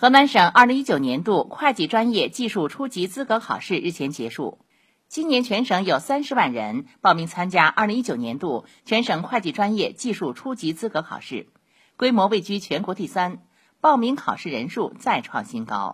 河南省二零一九年度会计专业技术初级资格考试日前结束。今年全省有三十万人报名参加二零一九年度全省会计专业技术初级资格考试规模位居全国第三报名考试人数再创新高。